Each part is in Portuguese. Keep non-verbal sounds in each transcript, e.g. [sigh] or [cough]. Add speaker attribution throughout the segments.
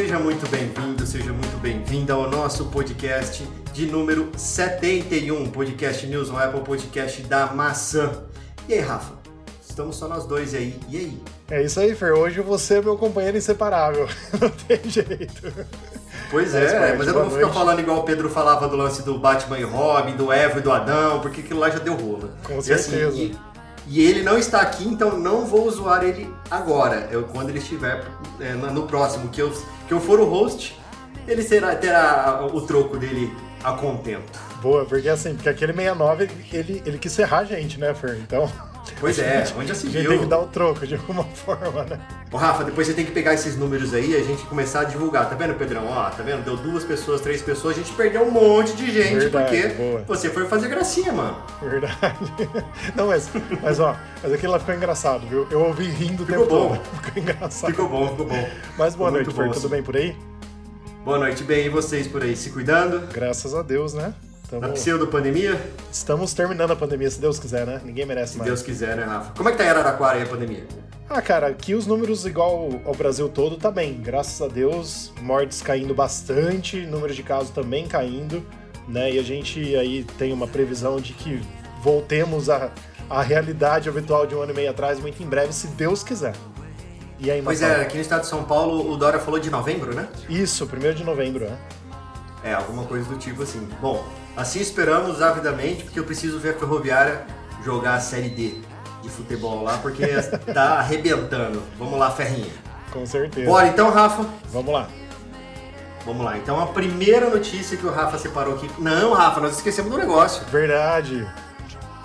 Speaker 1: Seja muito bem-vindo, seja muito bem-vinda ao nosso podcast de número 71, podcast News on Apple, podcast da maçã. E aí, Rafa? Estamos só nós dois aí. E aí?
Speaker 2: É isso aí, Fer. Hoje você é meu companheiro inseparável. [laughs] Não tem jeito.
Speaker 1: Pois é, mas eu não vou ficar falando igual o Pedro falava do lance do Batman e Robin, do Eva e do Adão, porque aquilo lá já deu rolo.
Speaker 2: Com certeza.
Speaker 1: E, assim, e, e, ele não está aqui, então não vou zoar ele agora. Eu, quando ele estiver é, no próximo, que eu, que eu for o host, ele será, terá o troco dele a contento.
Speaker 2: Boa, porque assim, porque aquele 69, ele, ele quis serrar a gente, né, Fer? Então...
Speaker 1: Pois é, onde já se viu. A gente
Speaker 2: tem que dar o troco de alguma [laughs] forma, né?
Speaker 1: Ô Rafa, depois você tem que pegar esses números aí e a gente começar a divulgar. Tá vendo, Pedrão? Ó, tá vendo? Deu duas pessoas, três pessoas, a gente perdeu um monte de gente
Speaker 2: Verdade,
Speaker 1: porque
Speaker 2: boa.
Speaker 1: você foi fazer gracinha, mano.
Speaker 2: Verdade. [laughs] Não, mas, mas ó, mas aquilo lá ficou engraçado, viu? Eu ouvi rindo
Speaker 1: ficou
Speaker 2: tempo
Speaker 1: bom.
Speaker 2: todo. [laughs] Ficou engraçado.
Speaker 1: Ficou bom, ficou bom.
Speaker 2: Mas boa
Speaker 1: Ficou
Speaker 2: noite, Fer. Tudo bem por aí?
Speaker 1: Boa noite, bem. E vocês por aí, se cuidando?
Speaker 2: Graças a Deus, né?
Speaker 1: Na
Speaker 2: Tamo...
Speaker 1: pseudo-pandemia?
Speaker 2: Estamos terminando a pandemia, se Deus quiser, né? Ninguém merece
Speaker 1: Se
Speaker 2: mais.
Speaker 1: Deus quiser, né, Rafa? Como é que tá em Araraquara aí a pandemia?
Speaker 2: Ah, cara, aqui os números igual ao Brasil todo tá bem, graças a Deus. Mortes caindo bastante, número de casos também caindo, né? E a gente aí tem uma previsão de que voltemos à, à realidade habitual de um ano e meio atrás muito em breve, se Deus quiser. E aí,
Speaker 1: Pois é, aqui no estado de São Paulo o Dória falou de novembro, né?
Speaker 2: Isso, primeiro de novembro, né?
Speaker 1: É, alguma coisa do tipo assim. Bom, assim esperamos avidamente, porque eu preciso ver a Ferroviária jogar a Série D de futebol lá, porque [laughs] tá arrebentando. Vamos lá, Ferrinha.
Speaker 2: Com certeza.
Speaker 1: Bora então, Rafa.
Speaker 2: Vamos lá.
Speaker 1: Vamos lá. Então a primeira notícia que o Rafa separou aqui. Não, Rafa, nós esquecemos do negócio.
Speaker 2: Verdade.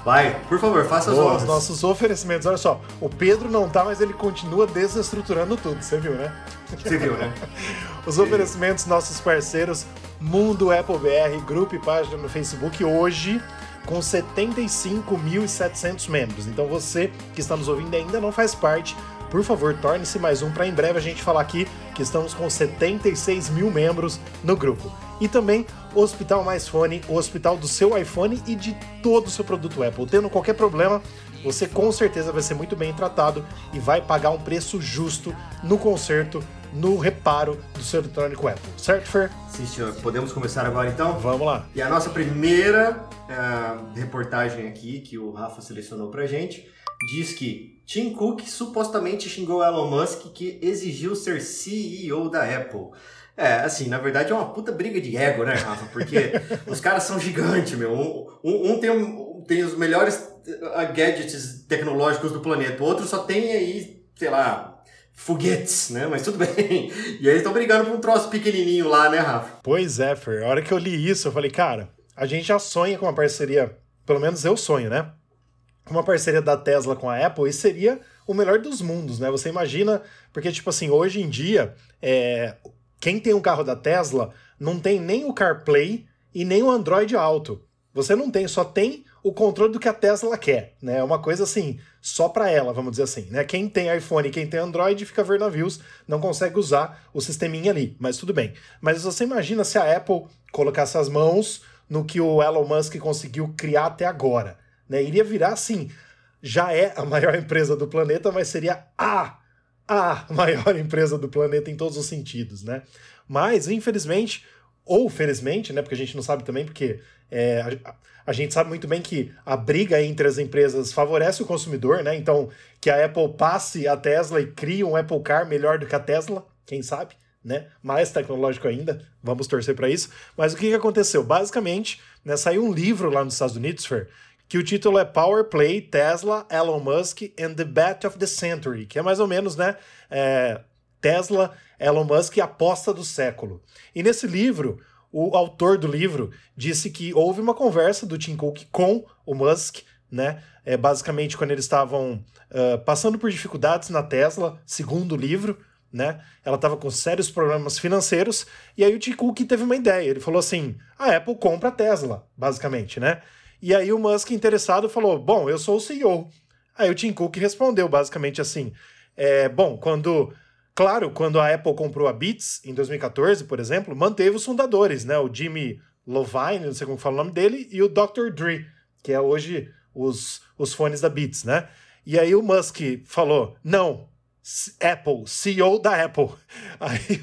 Speaker 1: Vai, por favor, faça as
Speaker 2: Boa,
Speaker 1: honras.
Speaker 2: os nossos oferecimentos. Olha só, o Pedro não tá, mas ele continua desestruturando tudo, você viu, né?
Speaker 1: Você viu, né? [laughs]
Speaker 2: Os oferecimentos nossos parceiros Mundo Apple BR, grupo e página no Facebook, hoje com 75.700 membros. Então você que está nos ouvindo e ainda não faz parte, por favor, torne-se mais um para em breve a gente falar aqui que estamos com 76 mil membros no grupo. E também o Hospital Mais Fone, o hospital do seu iPhone e de todo o seu produto Apple. Tendo qualquer problema, você com certeza vai ser muito bem tratado e vai pagar um preço justo no conserto, no reparo do seu eletrônico Apple. Certo, Fer?
Speaker 1: Sim, senhor. Podemos começar agora então?
Speaker 2: Vamos lá.
Speaker 1: E a nossa primeira ah, reportagem aqui, que o Rafa selecionou pra gente, diz que Tim Cook supostamente xingou Elon Musk que exigiu ser CEO da Apple. É, assim, na verdade é uma puta briga de ego, né, Rafa? Porque [laughs] os caras são gigantes, meu. Um, um- um tem, um- tem os melhores ah, gadgets tecnológicos do planeta, o outro só tem aí, sei lá, foguetes, né? Mas tudo [laughs] bem. E aí eles estão brigando por um troço pequenininho lá, né, Rafa?
Speaker 2: Pois é, Fer. A hora que eu li isso, eu falei, cara, a gente já sonha com uma parceria, pelo menos eu sonho, né? Uma parceria da Tesla com a Apple, e seria o melhor dos mundos, né? Você imagina, porque, tipo assim, hoje em dia, é, quem tem um carro da Tesla não tem nem o CarPlay e nem o Android Auto. Você não tem, só tem o controle do que a Tesla quer, né? É uma coisa assim, só para ela, vamos dizer assim, né? Quem tem iPhone quem tem Android fica ver navios, não consegue usar o sisteminha ali, mas tudo bem. Mas você imagina se a Apple colocasse as mãos no que o Elon Musk conseguiu criar até agora, né? Iria virar assim, já é a maior [laughs] empresa do planeta, mas seria a a maior [laughs] empresa do planeta em todos os sentidos, né? Mas, infelizmente, ou felizmente, né? Porque a gente não sabe também, porque é, a, a gente sabe muito bem que a briga entre as empresas favorece o consumidor, né? Então, que a Apple passe a Tesla e crie um Apple Car melhor do que a Tesla, quem sabe, né? Mais tecnológico ainda, vamos torcer para isso. Mas o que, que aconteceu? Basicamente, né, saiu um livro lá nos Estados Unidos, Fer, que o título é Power Play, Tesla, Elon Musk and the Bet of the Century, que é mais ou menos, né? é, Tesla, Elon Musk aposta do século. E nesse livro, o autor do livro disse que houve uma conversa do Tim Cook com o Musk, né? É, basicamente, quando eles estavam ah, passando por dificuldades na Tesla, segundo o livro, né? Ela estava com sérios problemas financeiros, e aí o Tim Cook teve uma ideia. Ele falou assim: a Apple compra a Tesla, basicamente, né? E aí o Musk, interessado, falou: Bom, eu sou o CEO. Aí o Tim Cook respondeu basicamente assim: é, Bom, quando. Claro, quando a Apple comprou a Beats em 2014, por exemplo, manteve os fundadores, né? O Jimmy Lovine, não sei como fala o nome dele, e o Dr. Dre, que é hoje os, os fones da Beats, né? E aí o Musk falou: Não, Apple, CEO da Apple. [laughs] Aí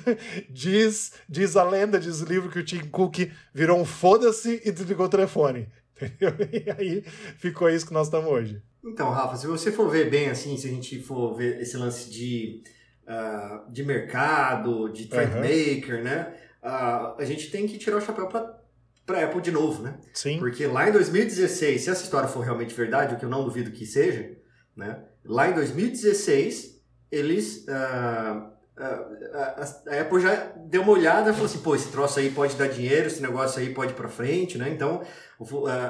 Speaker 2: diz, diz a lenda, diz o livro que o Tim Cook virou um foda-se e desligou o telefone. [laughs] E aí ficou isso que nós estamos hoje.
Speaker 1: Então, Rafa, se você for ver bem assim, se a gente for ver esse lance de, uh, de mercado, de trend uhum. maker, né? Uh, a gente tem que tirar o chapéu para para Apple de novo, né?
Speaker 2: Sim.
Speaker 1: Porque lá em 2016, se essa história for realmente verdade, o que eu não duvido que seja, né? Lá em 2016, eles. Uh, a, Apple já deu uma olhada e falou assim: pô, esse troço aí pode dar dinheiro, esse negócio aí pode ir para frente, né? Então,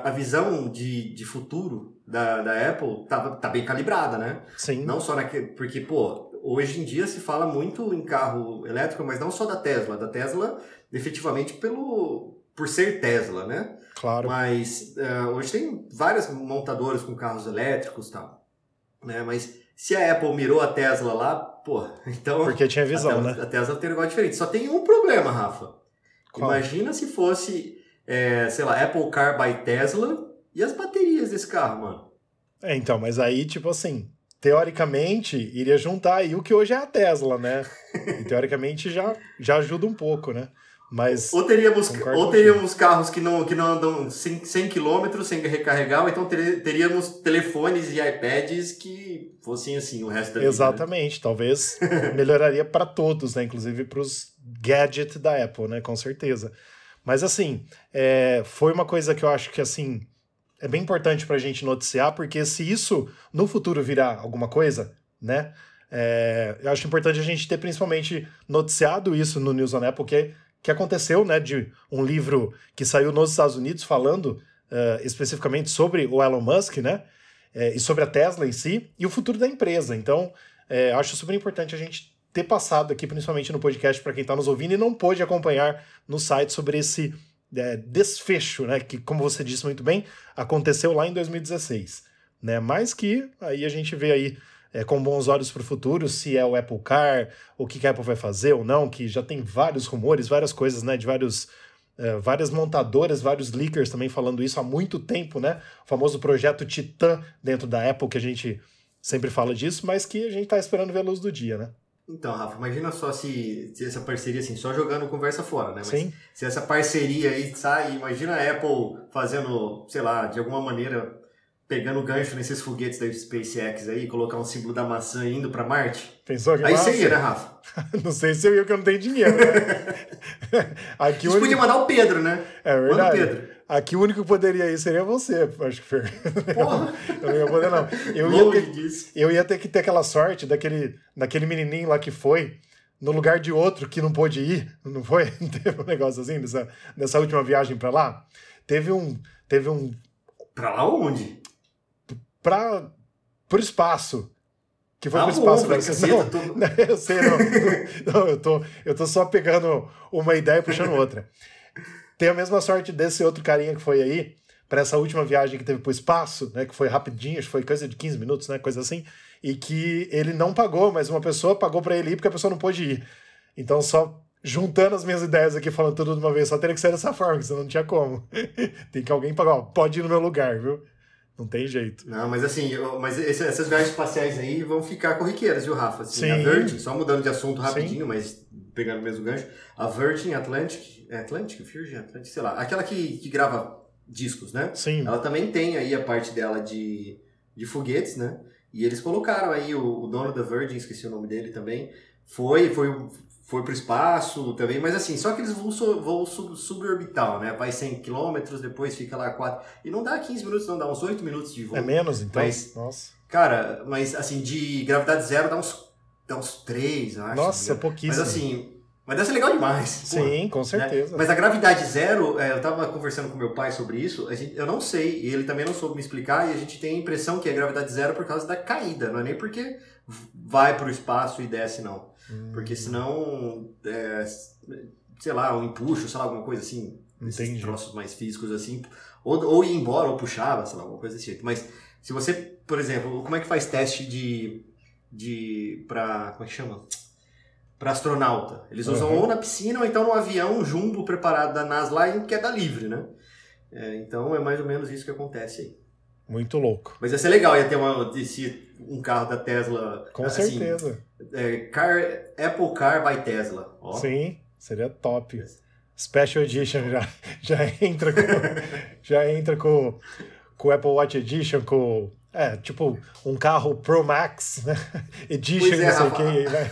Speaker 1: a visão de, de futuro da, da Apple tá, tá bem calibrada, né?
Speaker 2: Sim.
Speaker 1: Não só naquele. Porque, pô, hoje em dia se fala muito em carro elétrico, mas não só da Tesla. Da Tesla, efetivamente, pelo por ser Tesla, né?
Speaker 2: Claro.
Speaker 1: Mas uh, hoje tem várias montadoras com carros elétricos e tal. Né? Mas se a Apple mirou a Tesla lá, pô, então.
Speaker 2: Porque tinha visão,
Speaker 1: a
Speaker 2: Tesla,
Speaker 1: né? A Tesla tem um negócio diferente. Só tem um problema, Rafa. Qual? Imagina se fosse, é, sei lá, Apple Car by Tesla e as baterias desse carro, mano.
Speaker 2: É, então, mas aí, tipo assim, teoricamente, iria juntar aí o que hoje é a Tesla, né? [laughs] E teoricamente já, já ajuda um pouco, né? Mas
Speaker 1: ou teríamos, ou teríamos carros que não, que não andam 100, 100 km sem recarregar, ou então teríamos telefones e iPads que fossem assim o resto da
Speaker 2: vida. Né? Exatamente, né? talvez [laughs] melhoraria para todos, né? Inclusive para os gadgets da Apple, né? Com certeza. Mas assim, é, foi uma coisa que eu acho que assim é bem importante para a gente noticiar, porque se isso no futuro virar alguma coisa, né? É, eu acho importante a gente ter principalmente noticiado isso no News on Apple, porque que aconteceu, né, de um livro que saiu nos Estados Unidos falando uh, especificamente sobre o Elon Musk, né, é, e sobre a Tesla em si e o futuro da empresa. Então, é, acho super importante a gente ter passado aqui, principalmente no podcast, para quem está nos ouvindo e não pôde acompanhar no site sobre esse é, desfecho, né, que, como você disse muito bem, aconteceu lá em 2016. Né, mas que aí a gente vê aí é, com bons olhos para o futuro, se é o Apple Car, o que, que a Apple vai fazer ou não, que já tem vários rumores, várias coisas, né, de vários, é, várias montadoras, vários leakers também falando isso há muito tempo, né, o famoso projeto Titan dentro da Apple, que a gente sempre fala disso, mas que a gente está esperando ver a luz do dia, né.
Speaker 1: Então, Rafa, imagina só se, se, essa parceria, assim, só jogando conversa fora, né? Mas
Speaker 2: Sim.
Speaker 1: se essa parceria aí sai, imagina a Apple fazendo, sei lá, de alguma maneira pegando gancho nesses foguetes da SpaceX aí, colocar um símbolo da maçã indo para Marte.
Speaker 2: Pensou que
Speaker 1: Aí você ia, né, Rafa? [laughs]
Speaker 2: não sei se eu ia, que eu não tenho dinheiro.
Speaker 1: Né? [laughs] Aqui Você podia mandar o Pedro, né?
Speaker 2: É verdade. Manda o Pedro. Aqui o único que poderia ir seria você, acho que Fer.
Speaker 1: Porra! [laughs]
Speaker 2: eu não ia poder, não. Eu ia, ter, eu ia ter que ter aquela sorte daquele, daquele menininho lá que foi no lugar de outro que não pôde ir, não foi? Teve um negócio assim nessa, nessa última viagem para lá? Teve um. Teve um.
Speaker 1: Pra lá onde?
Speaker 2: Para o espaço. Que foi ah, pro espaço, velho. Não, tô... não, eu sei, não. não, eu, tô, eu tô só pegando uma ideia e puxando outra. Tem a mesma sorte desse outro carinha que foi aí, para essa última viagem que teve pro espaço, né? Que foi rapidinho, acho que foi coisa de 15 minutos, né? Coisa assim. E que ele não pagou, mas uma pessoa pagou para ele ir porque a pessoa não pôde ir. Então, só juntando as minhas ideias aqui, falando tudo de uma vez, só teria que ser dessa forma, que senão não tinha como. [laughs] Tem que alguém pagar, ó, pode ir no meu lugar, viu? Não tem jeito.
Speaker 1: Não, mas assim, eu, mas esse, essas viagens espaciais aí vão ficar corriqueiras, viu, Rafa? Assim, Sim. A Virgin, só mudando de assunto rapidinho, Sim. mas pegando o mesmo gancho, a Virgin Atlantic, é Atlantic, Virgin Atlantic, sei lá, aquela que, que grava discos, né?
Speaker 2: Sim.
Speaker 1: Ela também tem aí a parte dela de, de foguetes, né? E eles colocaram aí o, o dono da Virgin, esqueci o nome dele também, foi, foi, foi pro espaço também, mas assim, só aqueles voos, voos sub, suborbital, né? Vai 100 km, depois fica lá 4. E não dá 15 minutos, não, dá uns 8 minutos de voo.
Speaker 2: É menos, então?
Speaker 1: Mas,
Speaker 2: Nossa.
Speaker 1: Cara, mas assim, de gravidade zero dá uns, dá uns 3, eu acho.
Speaker 2: Nossa, pouquíssimo.
Speaker 1: Mas assim, mas deve ser legal demais.
Speaker 2: Sim, com né? certeza.
Speaker 1: Né? Mas a gravidade zero, é, eu tava conversando com meu pai sobre isso, gente, eu não sei, e ele também não soube me explicar, e a gente tem a impressão que é gravidade zero por causa da caída, não é nem porque vai para o espaço e desce, não. Hum. Porque senão, é, sei lá, um empuxo, sei lá, alguma coisa assim, Entendi. esses troços mais físicos assim, ou, ou ir embora, ou puxava, sei lá, alguma coisa desse jeito. Mas se você, por exemplo, como é que faz teste de, de para como é que chama? Para astronauta. Eles usam uhum. ou na piscina ou então no avião jumbo preparado da NASA lá em queda livre, né? É, então é mais ou menos isso que acontece aí.
Speaker 2: Muito louco.
Speaker 1: Mas ia ser legal, ia ter uma, esse, um carro da Tesla.
Speaker 2: Com
Speaker 1: assim,
Speaker 2: certeza.
Speaker 1: É, car, Apple Car by Tesla. Ó.
Speaker 2: Sim, seria top. Special Edition já, [laughs] já entra com, [laughs] já entra com, com o Apple Watch Edition, com é, tipo um carro Pro Max, né? [laughs] Edition,
Speaker 1: é,
Speaker 2: não sei o que, né?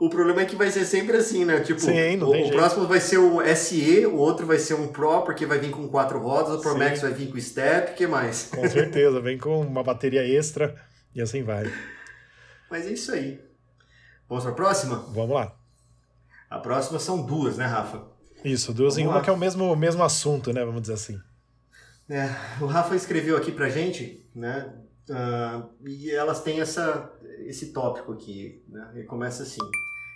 Speaker 1: O problema é que vai ser sempre assim, né? Tipo,
Speaker 2: Sim,
Speaker 1: o, o próximo vai ser o SE, o outro vai ser um Pro, porque vai vir com quatro rodas, o Pro
Speaker 2: Sim.
Speaker 1: Max vai vir com Step, o que mais?
Speaker 2: Com certeza, vem com uma bateria extra e assim vai.
Speaker 1: Mas é isso aí. Vamos pra próxima?
Speaker 2: Vamos lá.
Speaker 1: A próxima são duas, né, Rafa?
Speaker 2: Isso, duas em
Speaker 1: Vamos
Speaker 2: uma
Speaker 1: lá.
Speaker 2: que é o mesmo, mesmo assunto, né? Vamos dizer assim.
Speaker 1: É, o Rafa escreveu aqui pra gente, né? ah, e elas têm essa, esse tópico aqui, né? Ele começa assim.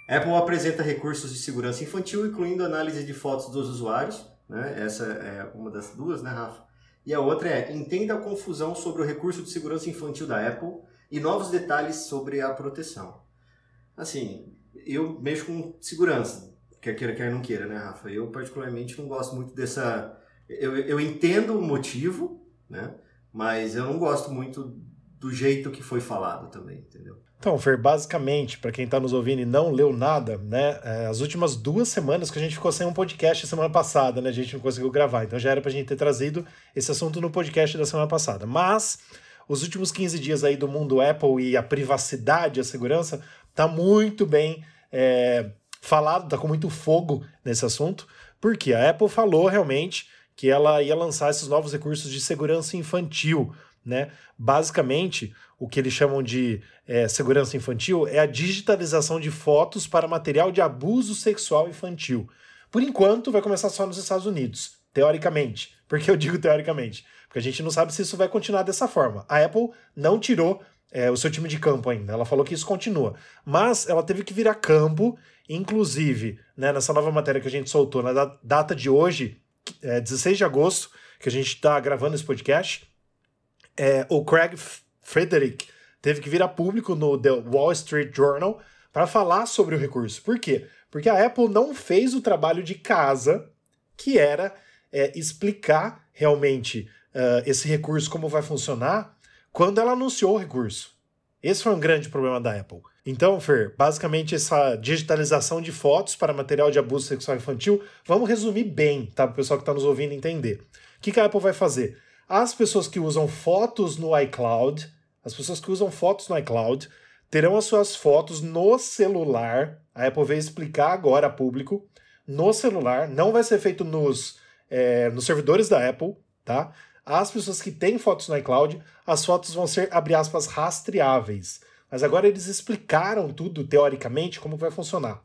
Speaker 1: Apple apresenta recursos de segurança infantil, incluindo análise de fotos dos usuários. Né? Essa é uma das duas, né, Rafa? E a outra é entenda a confusão sobre o recurso de segurança infantil da Apple e novos detalhes sobre a proteção. Assim, eu mexo com segurança, quer queira, quer não queira, né, Rafa? Eu, particularmente, não gosto muito dessa. Eu, eu entendo o motivo, né? Mas eu não gosto muito do jeito que foi falado também, entendeu?
Speaker 2: Então, Fer, basicamente, para quem está nos ouvindo e não leu nada, né? é, As últimas duas semanas que a gente ficou sem um podcast semana passada, né? A gente não conseguiu gravar. Então já era para a gente ter trazido esse assunto no podcast da semana passada. Mas os últimos 15 dias aí do mundo Apple e a privacidade, a segurança, tá muito bem é, falado, tá com muito fogo nesse assunto, porque a Apple falou realmente que ela ia lançar esses novos recursos de segurança infantil, né? Basicamente, o que eles chamam de é, segurança infantil é a digitalização de fotos para material de abuso sexual infantil. Por enquanto, vai começar só nos Estados Unidos, teoricamente. Por que eu digo teoricamente? Porque a gente não sabe se isso vai continuar dessa forma. A Apple não tirou é, o seu time de campo ainda. Ela falou que isso continua. Mas ela teve que virar campo, inclusive, né, nessa nova matéria que a gente soltou na da- data de hoje, é, 16 de agosto, que a gente está gravando esse podcast, é, o Craig Frederick teve que vir a público no The Wall Street Journal para falar sobre o recurso. Por quê? Porque a Apple não fez o trabalho de casa, que era é, explicar realmente ah, esse recurso, como vai funcionar, quando ela anunciou o recurso. Esse foi um grande problema da Apple. Então, Fer, basicamente essa digitalização de fotos para material de abuso sexual infantil, vamos resumir bem, tá? Para o pessoal que está nos ouvindo entender. O que, que a Apple vai fazer? As pessoas que usam fotos no iCloud, as pessoas que usam fotos no iCloud, terão as suas fotos no celular. A Apple veio explicar agora a público. No celular, não vai ser feito nos, é, nos servidores da Apple, tá? As pessoas que têm fotos no iCloud, as fotos vão ser, abre aspas, rastreáveis. Mas agora eles explicaram tudo, teoricamente, como vai funcionar.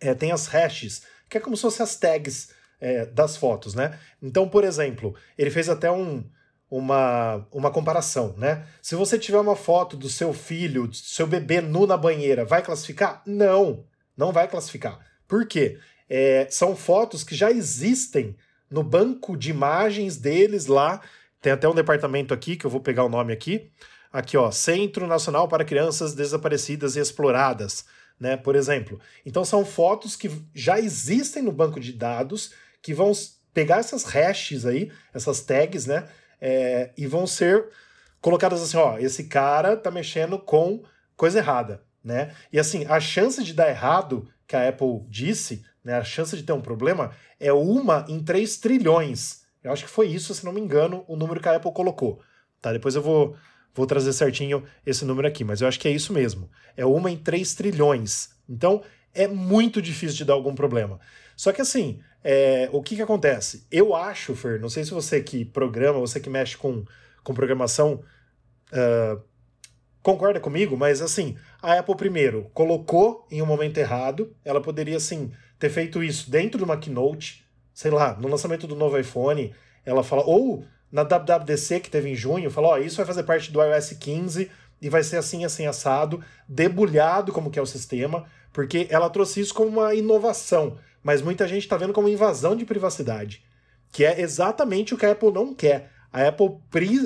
Speaker 2: É, tem as hashes, que é como se fossem as tags é, das fotos, né? Então, por exemplo, ele fez até um, uma, uma comparação, né? Se você tiver uma foto do seu filho, do seu bebê nu na banheira, vai classificar? Não, não vai classificar. Por quê? É, são fotos que já existem no banco de imagens deles lá. Tem até um departamento aqui, que eu vou pegar o nome aqui. Aqui, ó, Centro Nacional para Crianças Desaparecidas e Exploradas, né? Por exemplo. Então são fotos que já existem no banco de dados, que vão pegar essas hashes aí, essas tags, né? É, e vão ser colocadas assim, ó, esse cara tá mexendo com coisa errada, né? E assim, a chance de dar errado, que a Apple disse, né, a chance de ter um problema é uma em 3 trilhões. Eu acho que foi isso, se não me engano, o número que a Apple colocou. Tá, depois eu vou, vou trazer certinho esse número aqui, mas eu acho que é isso mesmo. É uma em 3 trilhões. Então, é muito difícil de dar algum problema. Só que assim, é, o que que acontece? Eu acho, Fer, não sei se você que programa, você que mexe com, com programação, ah, concorda comigo, mas assim, a Apple primeiro colocou em um momento errado, ela poderia assim ter feito isso dentro de uma keynote, sei lá, no lançamento do novo iPhone, ela fala ou na WWDC que teve em junho, falou, ó, isso vai fazer parte do iOS 15 e vai ser assim assim assado, debulhado como que é o sistema, porque ela trouxe isso como uma inovação, mas muita gente está vendo como invasão de privacidade, que é exatamente o que a Apple não quer. A Apple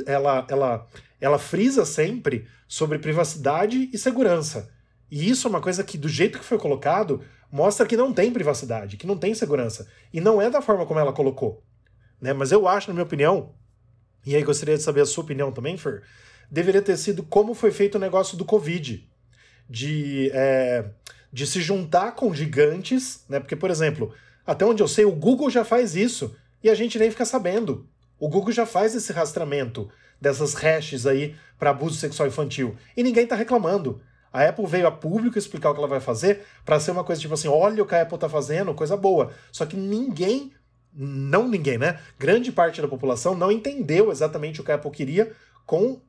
Speaker 2: ela, ela, ela frisa sempre sobre privacidade e segurança. E isso é uma coisa que, do jeito que foi colocado, mostra que não tem privacidade, que não tem segurança. E não é da forma como ela colocou. Né? Mas eu acho, na minha opinião, e aí gostaria de saber a sua opinião também, Fer, deveria ter sido como foi feito o negócio do Covid. De, é, de se juntar com gigantes, né? Porque, por exemplo, até onde eu sei, o Google já faz isso e a gente nem fica sabendo. O Google já faz esse rastreamento dessas hashes aí para abuso sexual infantil e ninguém está reclamando. A Apple veio a público explicar o que ela vai fazer para ser uma coisa tipo assim, olha o que a Apple está fazendo, coisa boa. Só que ninguém, não ninguém, né? Grande parte da população não entendeu exatamente o que a Apple queria com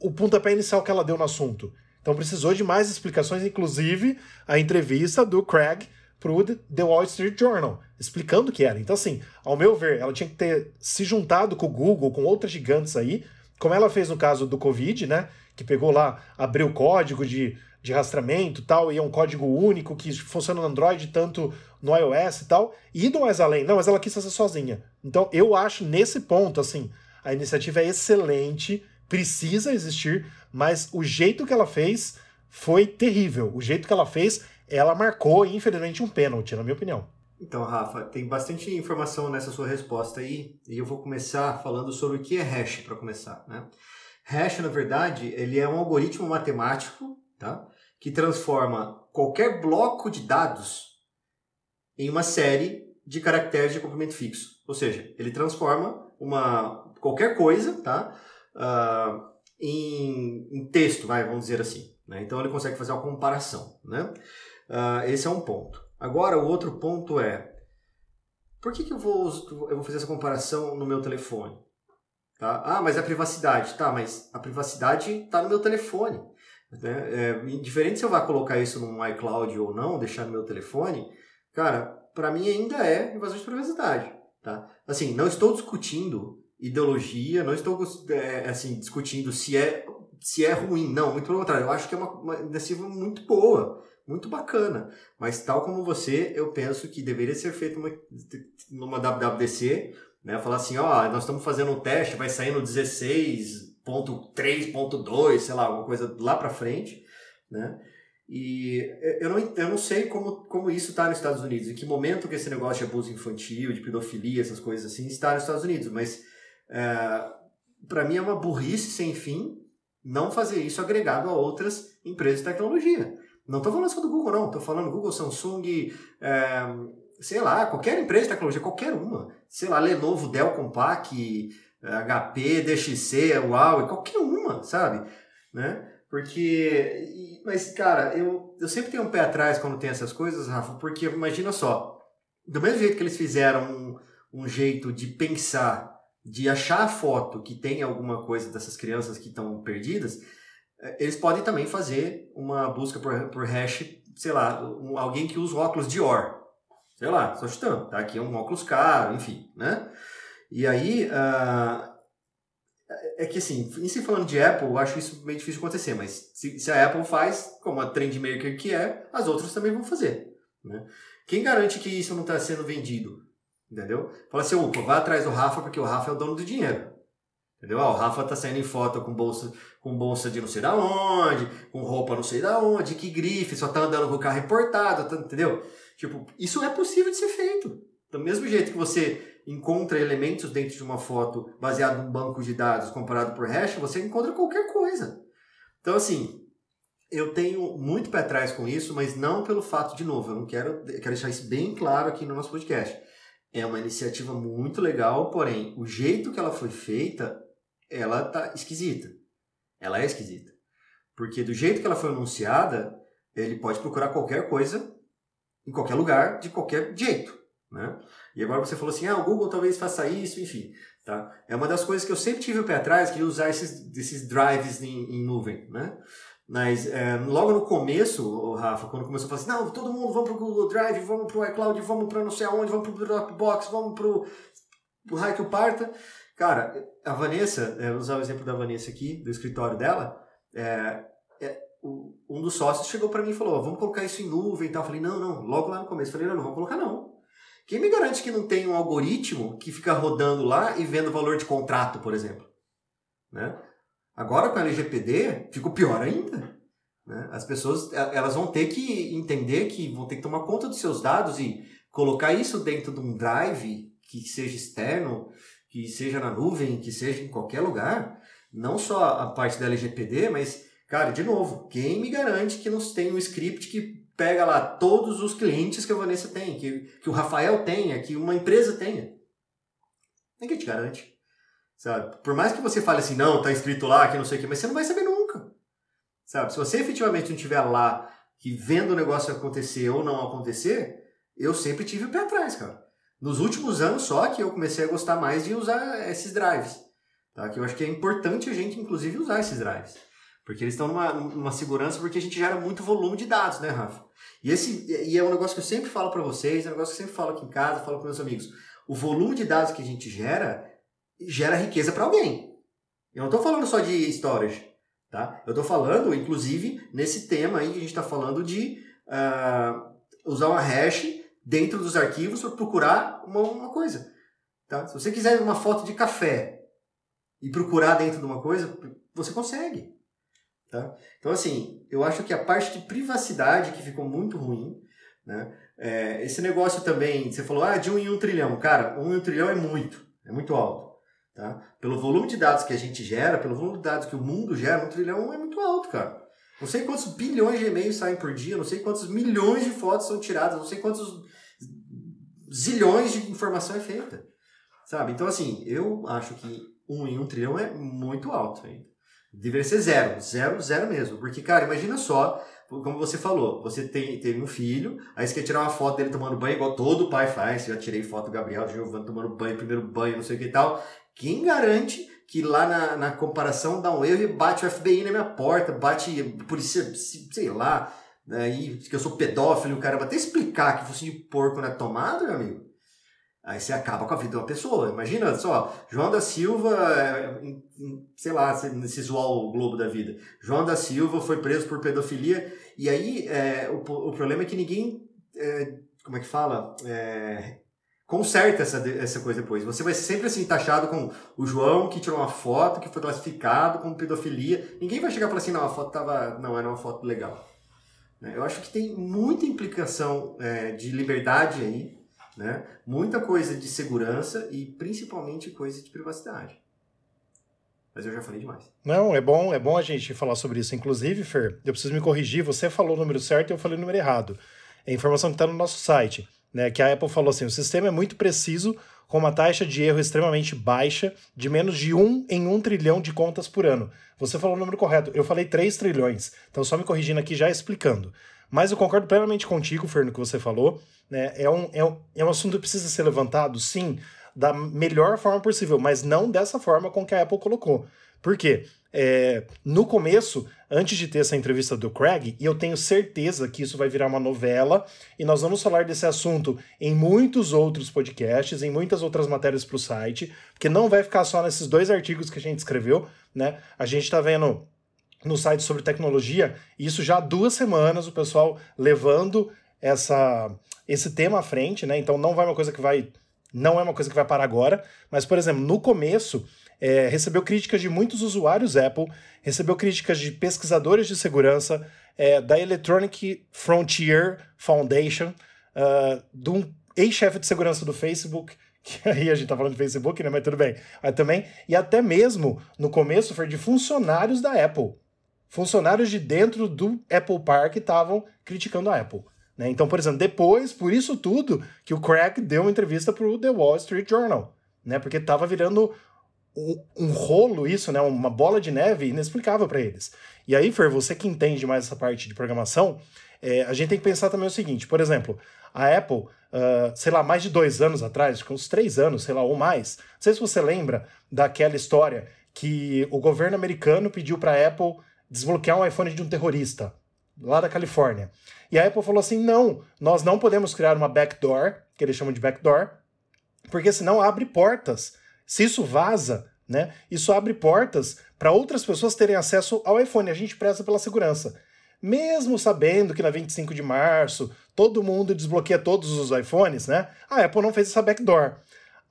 Speaker 2: o pontapé inicial que ela deu no assunto. Então precisou de mais explicações, inclusive a entrevista do Craig pro The Wall Street Journal, explicando o que era. Então, assim, ao meu ver, ela tinha que ter se juntado com o Google, com outras gigantes aí, como ela fez no caso do Covid, né? Que pegou lá, abriu o código de, de rastreamento tal, e é um código único que funciona no Android, tanto no iOS e tal, e indo mais além. Não, mas ela quis fazer sozinha. Então, eu acho, nesse ponto, assim, a iniciativa é excelente, precisa existir, mas o jeito que ela fez foi terrível. O jeito que ela fez ela marcou, infelizmente, um pênalti, na minha opinião.
Speaker 1: Então, Rafa, tem bastante informação nessa sua resposta aí, e eu vou começar falando sobre o que é hash para começar, né? Hash, na verdade, ele é um algoritmo matemático, tá? Que transforma qualquer bloco de dados em uma série de caracteres de comprimento fixo. Ou seja, ele transforma uma qualquer coisa, tá? Uh, em, em, texto, vai, vamos dizer assim. Né? Então ele consegue fazer uma comparação, né? Uh, esse é um ponto. Agora, o outro ponto é: por que, que eu, vou, eu vou fazer essa comparação no meu telefone? Tá? Ah, mas a privacidade. Tá, mas a privacidade está no meu telefone. Né? É, diferente se eu vá colocar isso no iCloud ou não, deixar no meu telefone, cara, para mim ainda é invasão de privacidade. Tá? Assim, não estou discutindo ideologia, não estou é, assim, discutindo se é, se é ruim. Não, muito pelo contrário. Eu acho que é uma, uma iniciativa muito boa muito bacana. Mas tal como você, eu penso que deveria ser feito uma, numa WWDC, né? Falar assim, ó, nós estamos fazendo um teste, vai sair no 16.3.2, sei lá, alguma coisa lá para frente, né? E eu não, eu não sei como, como isso está nos Estados Unidos, em que momento que esse negócio de abuso infantil, de pedofilia, essas coisas assim, está nos Estados Unidos, mas é, para mim é uma burrice sem fim não fazer isso agregado a outras empresas de tecnologia. Não estou falando só do Google, não. Estou falando Google, Samsung, é, sei lá, qualquer empresa de tecnologia, qualquer uma. Sei lá, Lenovo, Dell Compaq, HP, DXC, Huawei, qualquer uma, sabe? Né? Porque, mas cara, eu, eu sempre tenho um pé atrás quando tem essas coisas, Rafa, porque imagina só, do mesmo jeito que eles fizeram um, um jeito de pensar, de achar a foto que tem alguma coisa dessas crianças que estão perdidas, é, eles podem também fazer uma busca por, por hash, sei lá, um, alguém que usa óculos Dior. Sei lá, só chutando, tá? Aqui é um óculos caro, enfim, né? E aí, uh, é que assim, em se falando de Apple, eu acho isso meio difícil acontecer, mas se, se a Apple faz, como a trendmaker que é, as outras também vão fazer, né? Quem garante que isso não está sendo vendido? Entendeu? Fala assim, opa, vai atrás do Rafa porque o Rafa é o dono do dinheiro. Entendeu? Ah, o Rafa tá saindo em foto com bolsa, com bolsa de não sei da onde, com roupa não sei da onde, que grife, só tá andando com o carro importado, tá, entendeu? Tipo, isso é possível de ser feito. Do mesmo jeito que você encontra elementos dentro de uma foto baseado num banco de dados comparado por hash, você encontra qualquer coisa. Então, assim, eu tenho muito pé atrás com isso, mas não pelo fato, de novo, eu não quero, eu quero deixar isso bem claro aqui no nosso podcast. É uma iniciativa muito legal, porém, o jeito que ela foi feita ela tá esquisita. Ela é esquisita. Porque do jeito que ela foi anunciada, ele pode procurar qualquer coisa em qualquer lugar, de qualquer jeito. Né? E agora você falou assim, ah, o Google talvez faça isso, enfim. Tá? É uma das coisas que eu sempre tive o pé atrás, que usar esses, esses drives em, em nuvem. Né? Mas é, logo no começo, Rafa, quando começou a falar assim, não, todo mundo vamos para o Google Drive, vamos para o iCloud, vamos para não sei aonde, vamos para o Dropbox, vamos para o Raio que Parta. Cara, a Vanessa, é, vou usar o exemplo da Vanessa aqui, do escritório dela, é, o, um dos sócios chegou para mim e falou, vamos colocar isso em nuvem e tal. Eu falei, não, não, logo lá no começo. Eu falei, não, não, vamos colocar não. Quem me garante que não tem um algoritmo que fica rodando lá e vendo valor de contrato, por exemplo? Né? Agora com a LGPD, ficou pior ainda. Né? As pessoas é, elas vão ter que entender que vão ter que tomar conta dos seus dados e colocar isso dentro de um drive que seja externo, que seja na nuvem, que seja em qualquer lugar, não só a parte da LGPD, mas, cara, de novo, quem me garante que não tem um script que pega lá todos os clientes que a Vanessa tem, que, que o Rafael tenha, que uma empresa tenha? Ninguém te garante. Sabe? Por mais que você fale assim, não, tá escrito lá, que não sei o que, mas você não vai saber nunca. Sabe? Se você efetivamente não estiver lá, que vendo o negócio acontecer ou não acontecer, eu sempre tive o pé atrás, cara. Nos últimos anos só que eu comecei a gostar mais de usar esses drives. Tá? Que eu acho que é importante a gente, inclusive, usar esses drives. Porque eles estão numa, numa segurança porque a gente gera muito volume de dados, né, Rafa? E, esse, e é um negócio que eu sempre falo para vocês, é um negócio que eu sempre falo aqui em casa, falo com meus amigos. O volume de dados que a gente gera, gera riqueza para alguém. Eu não estou falando só de storage, tá? Eu estou falando, inclusive, nesse tema aí que a gente está falando de uh, usar uma hash dentro dos arquivos para procurar uma, uma coisa. Tá? Se você quiser uma foto de café e procurar dentro de uma coisa, você consegue. Tá? Então, assim, eu acho que a parte de privacidade que ficou muito ruim, né? É, esse negócio também, você falou, ah, de um em um trilhão. Cara, um em um trilhão é muito, é muito alto. Tá? Pelo volume de dados que a gente gera, pelo volume de dados que o mundo gera, um trilhão é muito alto, cara. Não sei quantos bilhões de e-mails saem por dia, não sei quantos milhões de fotos são tiradas, não sei quantos zilhões de informação é feita. Sabe? Então, assim, eu acho que um em um trilhão é muito alto ainda. Deveria ser zero, zero, zero mesmo. Porque, cara, imagina só, como você falou, você tem, teve um filho, aí você quer tirar uma foto dele tomando banho, igual todo pai faz. Eu já tirei foto do Gabriel, do Giovanni tomando banho, primeiro banho, não sei o que e tal. Quem garante que lá na, na comparação dá um erro e bate o FBI na minha porta, bate polícia, sei lá, aí que eu sou pedófilo, o cara vai até explicar que fosse de porco na tomada, meu amigo. Aí você acaba com a vida de uma pessoa. Imagina só, João da Silva, é, sei lá, nesse zoar o globo da vida. João da Silva foi preso por pedofilia. E aí é, o, o problema é que ninguém, é, como é que fala? É, conserta essa, essa coisa depois. Você vai sempre assim taxado com o João que tirou uma foto que foi classificado como pedofilia. Ninguém vai chegar e falar assim, não, a foto tava. Não, era uma foto legal. Né? Eu acho que tem muita implicação é, de liberdade aí né? Muita coisa de segurança e principalmente coisa de privacidade. Mas eu já falei demais.
Speaker 2: Não, é bom, é bom a gente falar sobre isso. Inclusive, Fer, eu preciso me corrigir. Você falou o número certo e eu falei o número errado. É informação que está no nosso site, né? Que a Apple falou assim: o sistema é muito preciso, com uma taxa de erro extremamente baixa, de menos de 1 em 1 trilhão de contas por ano. Você falou o número correto. Eu falei 3 trilhões. Então, só me corrigindo aqui, já explicando. Mas eu concordo plenamente contigo, Fer, no que você falou. Né? É, um, é, um, é um assunto que precisa ser levantado, sim, da melhor forma possível, mas não dessa forma com que a Apple colocou. Por quê? É, no começo, antes de ter essa entrevista do Craig, e eu tenho certeza que isso vai virar uma novela, e nós vamos falar desse assunto em muitos outros podcasts, em muitas outras matérias para o site, porque não vai ficar só nesses dois artigos que a gente escreveu, né? A gente está vendo no site sobre tecnologia, isso já há duas semanas, o pessoal levando essa, esse tema à frente, né? Então não vai uma coisa que vai. Não é uma coisa que vai parar agora, mas, por exemplo, no começo, é, recebeu críticas de muitos usuários Apple, recebeu críticas de pesquisadores de segurança, é, da Electronic Frontier Foundation, uh, de um ex-chefe de segurança do Facebook, [laughs] que aí a gente tá falando de Facebook, né? Mas tudo bem. Mas também, e até mesmo no começo foi de funcionários da Apple funcionários de dentro do Apple Park estavam criticando a Apple. Né? Então, por exemplo, depois, por isso tudo, que o Craig deu uma entrevista para o The Wall Street Journal, né? porque estava virando um, um, rolo isso, né? uma bola de neve inexplicável para eles. E aí, Fer, você que entende mais essa parte de programação, é, a gente tem que pensar também o seguinte, por exemplo, a Apple, uh, sei lá, mais de dois anos atrás, uns três anos, sei lá, ou mais, não sei se você lembra daquela história que o governo americano pediu para a Apple desbloquear um iPhone de um terrorista lá da Califórnia. E a Apple falou assim: não, nós não podemos criar uma backdoor, que eles chamam de backdoor, porque senão abre portas. Se isso vaza, né, isso abre portas para outras pessoas terem acesso ao iPhone. A gente preza pela segurança. Mesmo sabendo que na 25 de março todo mundo desbloqueia todos os iPhones, né? A Apple não fez essa backdoor.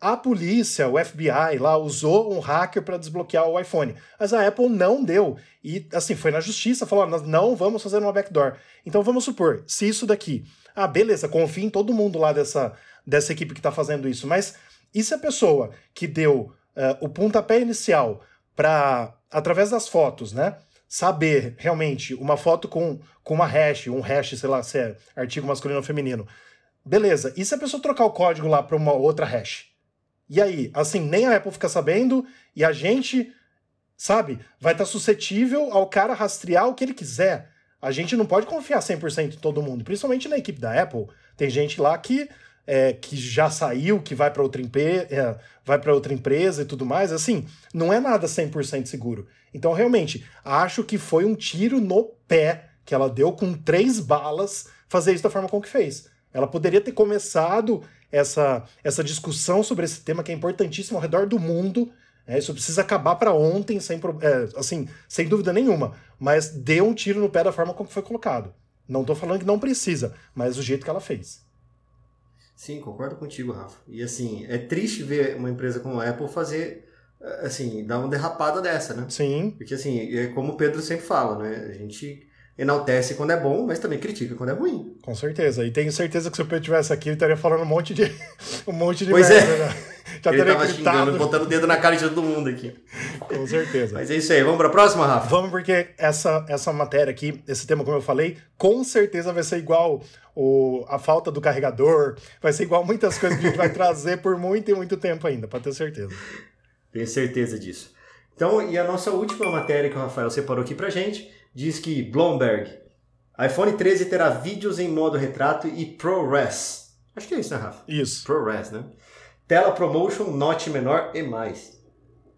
Speaker 2: A polícia, o FBI lá, usou um hacker para desbloquear o iPhone. Mas a Apple não deu. E, assim, foi na justiça, falou: nós não vamos fazer uma backdoor. Então vamos supor, se isso daqui. Ah, beleza, confia em todo mundo lá dessa, dessa equipe que está fazendo isso. Mas e se a pessoa que deu uh, o pontapé inicial para, através das fotos, né? Saber realmente uma foto com, com uma hash, um hash, sei lá, se é artigo masculino ou feminino. Beleza. E se a pessoa trocar o código lá para uma outra hash? E aí, assim, nem a Apple fica sabendo e a gente, sabe, vai estar tá suscetível ao cara rastrear o que ele quiser. A gente não pode confiar 100% em todo mundo, principalmente na equipe da Apple. Tem gente lá que é, que já saiu, que vai para outra, é, outra empresa e tudo mais, assim, não é nada 100% seguro. Então, realmente, acho que foi um tiro no pé que ela deu com três balas fazer isso da forma como que fez. Ela poderia ter começado essa, essa discussão sobre esse tema que é importantíssimo ao redor do mundo. É, isso precisa acabar para ontem, sem, é, assim, sem dúvida nenhuma. Mas deu um tiro no pé da forma como foi colocado. Não estou falando que não precisa, mas do jeito que ela fez.
Speaker 1: Sim, concordo contigo, Rafa. E assim, é triste ver uma empresa como a Apple fazer, assim, dar uma derrapada dessa, né?
Speaker 2: Sim.
Speaker 1: Porque assim, é como o Pedro sempre fala, né? A gente enaltece quando é bom, mas também critica quando é ruim.
Speaker 2: Com certeza. E tenho certeza que se o Pedro tivesse aqui, ele estaria falando um monte de [laughs] um monte de
Speaker 1: pois é. merda, é. né? Já ele tava gritado. xingando, botando o dedo na cara de todo mundo aqui.
Speaker 2: Com certeza.
Speaker 1: Mas é isso aí. Vamos para a próxima, Rafa?
Speaker 2: Vamos, porque essa, essa matéria aqui, esse tema, como eu falei, com certeza vai ser igual o, a falta do carregador, vai ser igual muitas coisas que a gente vai trazer por muito e muito tempo ainda, para ter certeza.
Speaker 1: Tenho certeza disso. Então, e a nossa última matéria que o Rafael separou aqui pra gente diz que Bloomberg, iPhone 13 terá vídeos em modo retrato e ProRes. Acho que é isso, né, Rafa?
Speaker 2: Isso.
Speaker 1: ProRes, né? Tela Promotion, note menor e mais.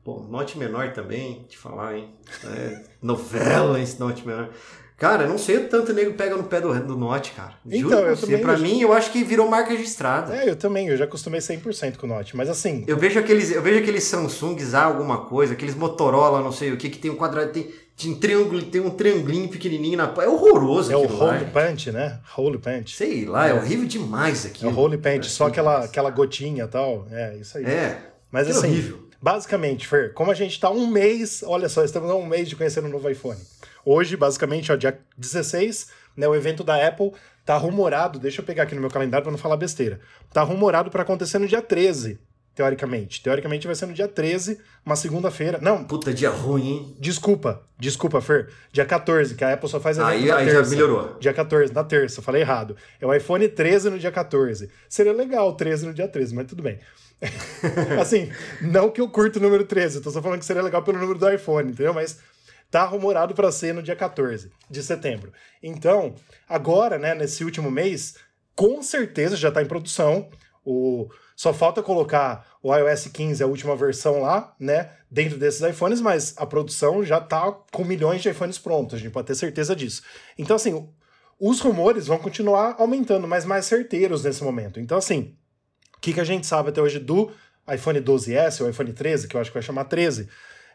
Speaker 1: Pô, note menor também, te falar, hein? É, [laughs] novela esse note menor. Cara, não sei o tanto o nego pega no pé do, do Note, cara. Juro então, eu você. Pra eu mim, eu acho que virou marca registrada.
Speaker 2: É, eu também. Eu já acostumei 100% com o Note. Mas assim...
Speaker 1: Eu vejo aqueles, eu vejo aqueles Samsungs alguma coisa, aqueles Motorola, não sei o que, que tem um quadrado... Tem, tem um triângulo, tem um triangulinho pequenininho na. É horroroso
Speaker 2: É o Holy Paint, né? Holy Paint.
Speaker 1: Sei lá, é, é horrível demais aqui.
Speaker 2: É o Holy Paint, é, só aquela, aquela gotinha e tal. É, isso aí.
Speaker 1: É.
Speaker 2: Mas assim, horrível. basicamente, Fer, como a gente tá um mês, olha só, estamos há um mês de conhecer o novo iPhone. Hoje, basicamente, ó, dia 16, né, o evento da Apple tá rumorado, deixa eu pegar aqui no meu calendário para não falar besteira. Tá rumorado para acontecer no dia 13 teoricamente. Teoricamente vai ser no dia 13, uma segunda-feira. Não.
Speaker 1: Puta, dia ruim, hein?
Speaker 2: Desculpa, desculpa, Fer. Dia 14, que a Apple só faz evento
Speaker 1: aí,
Speaker 2: na
Speaker 1: aí
Speaker 2: terça.
Speaker 1: já melhorou.
Speaker 2: Dia 14, na terça, falei errado. É o iPhone 13 no dia 14. Seria legal o 13 no dia 13, mas tudo bem. [laughs] assim, não que eu curto o número 13, tô só falando que seria legal pelo número do iPhone, entendeu? Mas tá rumorado para ser no dia 14 de setembro. Então, agora, né, nesse último mês, com certeza já tá em produção. O, só falta colocar o iOS 15, a última versão lá, né, dentro desses iPhones, mas a produção já tá com milhões de iPhones prontos, a gente pode ter certeza disso. Então, assim, os rumores vão continuar aumentando, mas mais certeiros nesse momento. Então, assim, o que, que a gente sabe até hoje do iPhone 12S, ou iPhone 13, que eu acho que vai chamar 13,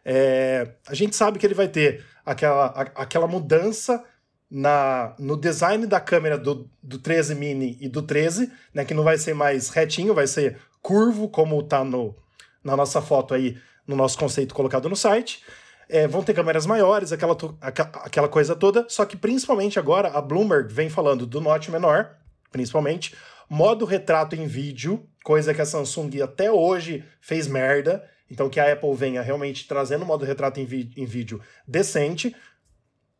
Speaker 2: é, a gente sabe que ele vai ter aquela, a, aquela mudança na, no design da câmera do, do 13 mini e do 13, né, que não vai ser mais retinho, vai ser curvo, como está no, na nossa foto aí, no nosso conceito colocado no site. É, vão ter câmeras maiores, aquela, aquela coisa toda, só que principalmente agora a Bloomberg vem falando do Note menor, principalmente, modo retrato em vídeo, coisa que a Samsung até hoje fez merda, então que a Apple venha realmente trazendo modo retrato em, em vídeo decente,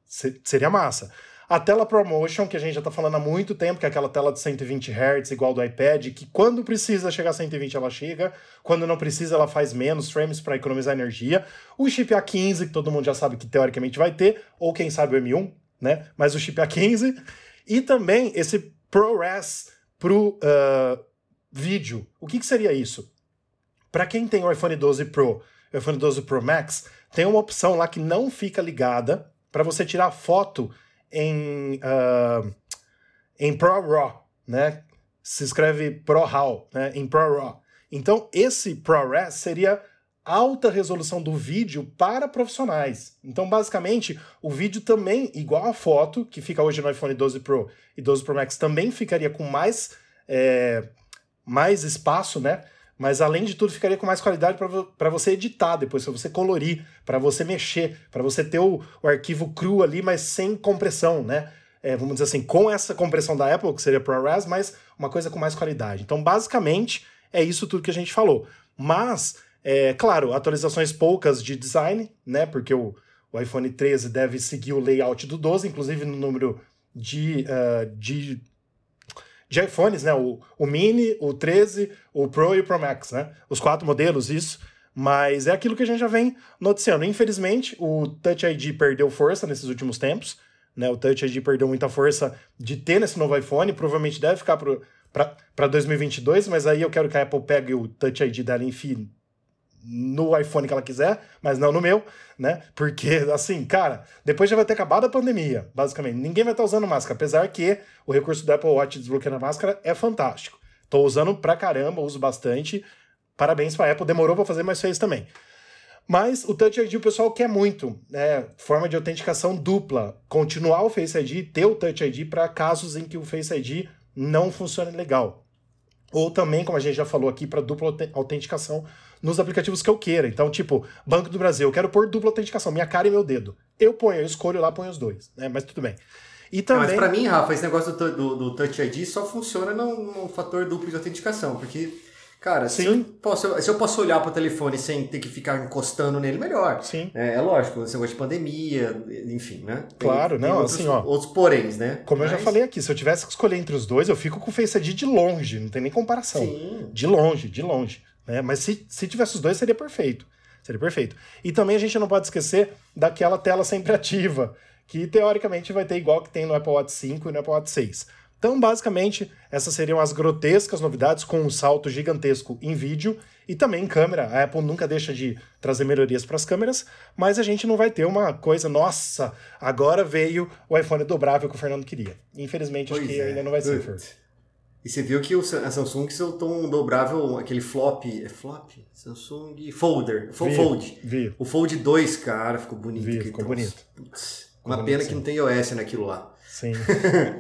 Speaker 2: seria massa. A tela ProMotion, que a gente já está falando há muito tempo, que é aquela tela de 120 Hz, igual do iPad, que quando precisa chegar a 120 ela chega, quando não precisa ela faz menos frames para economizar energia. O chip A15, que todo mundo já sabe que teoricamente vai ter, ou quem sabe o M1, né? Mas o chip A15. E também esse ProRes pro uh, vídeo. O que, que seria isso? Para quem tem o iPhone 12 Pro, o iPhone 12 Pro Max, tem uma opção lá que não fica ligada para você tirar foto em, uh, em ProRAW, né? Se escreve ProRAW, né? Em ProRAW. Então, esse ProRes seria alta resolução do vídeo para profissionais. Então, basicamente, o vídeo também, igual a foto, que fica hoje no iPhone 12 Pro e 12 Pro Max, também ficaria com mais, é, mais espaço, né? Mas além de tudo ficaria com mais qualidade para você editar depois, para você colorir, para você mexer, para você ter o, o, arquivo cru ali, mas sem compressão, né? É, vamos dizer assim, com essa compressão da Apple, que seria ProRes, mas uma coisa com mais qualidade. Então, basicamente, é isso tudo que a gente falou. Mas É, claro, atualizações poucas de design, né? Porque o, o iPhone 13 deve seguir o layout do 12, inclusive no número de, uh, de, de iPhones, né? O, o Mini, o 13, o Pro e o Pro Max, né? Os quatro modelos, isso. Mas é aquilo que a gente já vem noticiando. Infelizmente, o Touch ID perdeu força nesses últimos tempos. Né? O Touch ID perdeu muita força de ter nesse novo iPhone. Provavelmente deve ficar para 2022, mas aí eu quero que a Apple pegue o Touch ID dela enfim no iPhone que ela quiser, mas não no meu, né? Porque, assim, cara, depois já vai ter acabado a pandemia, basicamente. Ninguém vai estar usando máscara, apesar que o recurso do Apple Watch desbloqueando a máscara é fantástico. Tô usando pra caramba, uso bastante. Parabéns para a Apple, demorou para fazer, mas fez também. Mas o Touch ID o pessoal quer muito, né? Forma de autenticação dupla. Continuar o Face ID, ter o Touch ID para casos em que o Face ID não funcione legal. Ou também, como a gente já falou aqui, para dupla autenticação nos aplicativos que eu queira. Então, tipo, Banco do Brasil, eu quero pôr dupla autenticação, minha cara e meu dedo. Eu ponho, eu escolho lá, ponho os dois, né? Mas tudo bem.
Speaker 1: E também... Mas para mim, Rafa, esse negócio do, do, do Touch ID só funciona no, no fator duplo de autenticação, porque Cara, Sim. Se, eu posso, se eu posso olhar para o telefone sem ter que ficar encostando nele, melhor.
Speaker 2: Sim.
Speaker 1: É, é lógico, você gosta de pandemia, enfim, né?
Speaker 2: Tem, claro, tem não,
Speaker 1: outros,
Speaker 2: assim, ó.
Speaker 1: Outros poréns, né?
Speaker 2: Como Mas... eu já falei aqui, se eu tivesse que escolher entre os dois, eu fico com o Face ID de longe, não tem nem comparação. Sim. De longe, de longe. Né? Mas se, se tivesse os dois, seria perfeito. Seria perfeito. E também a gente não pode esquecer daquela tela sempre [laughs] ativa, que teoricamente vai ter igual que tem no Apple Watch 5 e no Apple Watch 6. Então, basicamente, essas seriam as grotescas novidades com um salto gigantesco em vídeo e também em câmera. A Apple nunca deixa de trazer melhorias para as câmeras, mas a gente não vai ter uma coisa, nossa, agora veio o iPhone dobrável que o Fernando queria. Infelizmente, pois acho que é. ainda não vai ser.
Speaker 1: E você viu que a Samsung soltou um dobrável, aquele flop, é flop? Samsung Folder, vi, Fold.
Speaker 2: Vi.
Speaker 1: O Fold 2, cara, ficou bonito.
Speaker 2: Vi, ficou bonito.
Speaker 1: Putz, uma ficou pena bonito, que não tem iOS naquilo lá.
Speaker 2: Sim.